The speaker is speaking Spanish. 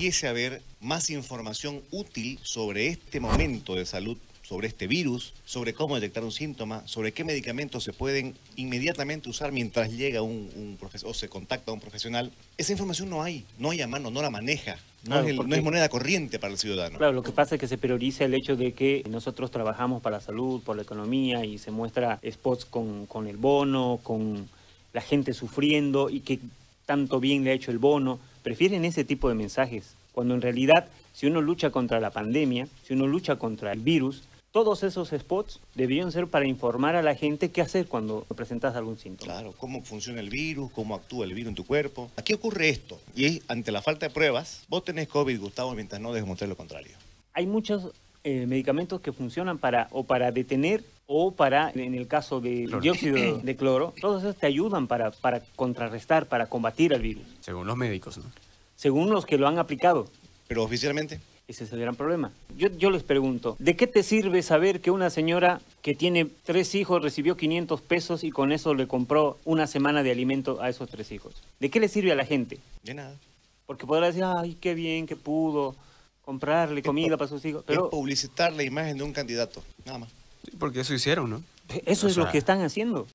debiese haber más información útil sobre este momento de salud sobre este virus, sobre cómo detectar un síntoma, sobre qué medicamentos se pueden inmediatamente usar mientras llega un, profesor o se contacta a un profesional. Esa información no hay, no hay a mano, no la maneja. No, es no, es moneda corriente para el ciudadano. Claro, lo que pasa es que se prioriza el hecho de que nosotros trabajamos para la salud, por la economía y se muestra spots con, con el bono, con la gente sufriendo y que tanto bien le ha hecho el bono. Prefieren ese tipo de mensajes, cuando en realidad si uno lucha contra la pandemia, si uno lucha contra el virus, todos esos spots debían ser para informar a la gente qué hacer cuando presentas algún síntoma. Claro, cómo funciona el virus, cómo actúa el virus en tu cuerpo. Aquí ocurre esto, y ante la falta de pruebas, vos tenés COVID, Gustavo, mientras no demostrar lo contrario. Hay muchos eh, medicamentos que funcionan para o para detener o para, en el caso del dióxido de cloro, todos esos te ayudan para, para contrarrestar, para combatir al virus. Según los médicos, ¿no? Según los que lo han aplicado. Pero oficialmente. Ese es el gran problema. Yo, yo les pregunto, ¿de qué te sirve saber que una señora que tiene tres hijos recibió 500 pesos y con eso le compró una semana de alimento a esos tres hijos? ¿De qué le sirve a la gente? De nada. Porque podrá decir, ay, qué bien que pudo comprarle comida para sus hijos. Pero publicitar la imagen de un candidato, nada más. Porque eso hicieron, ¿no? Eso es lo que están haciendo.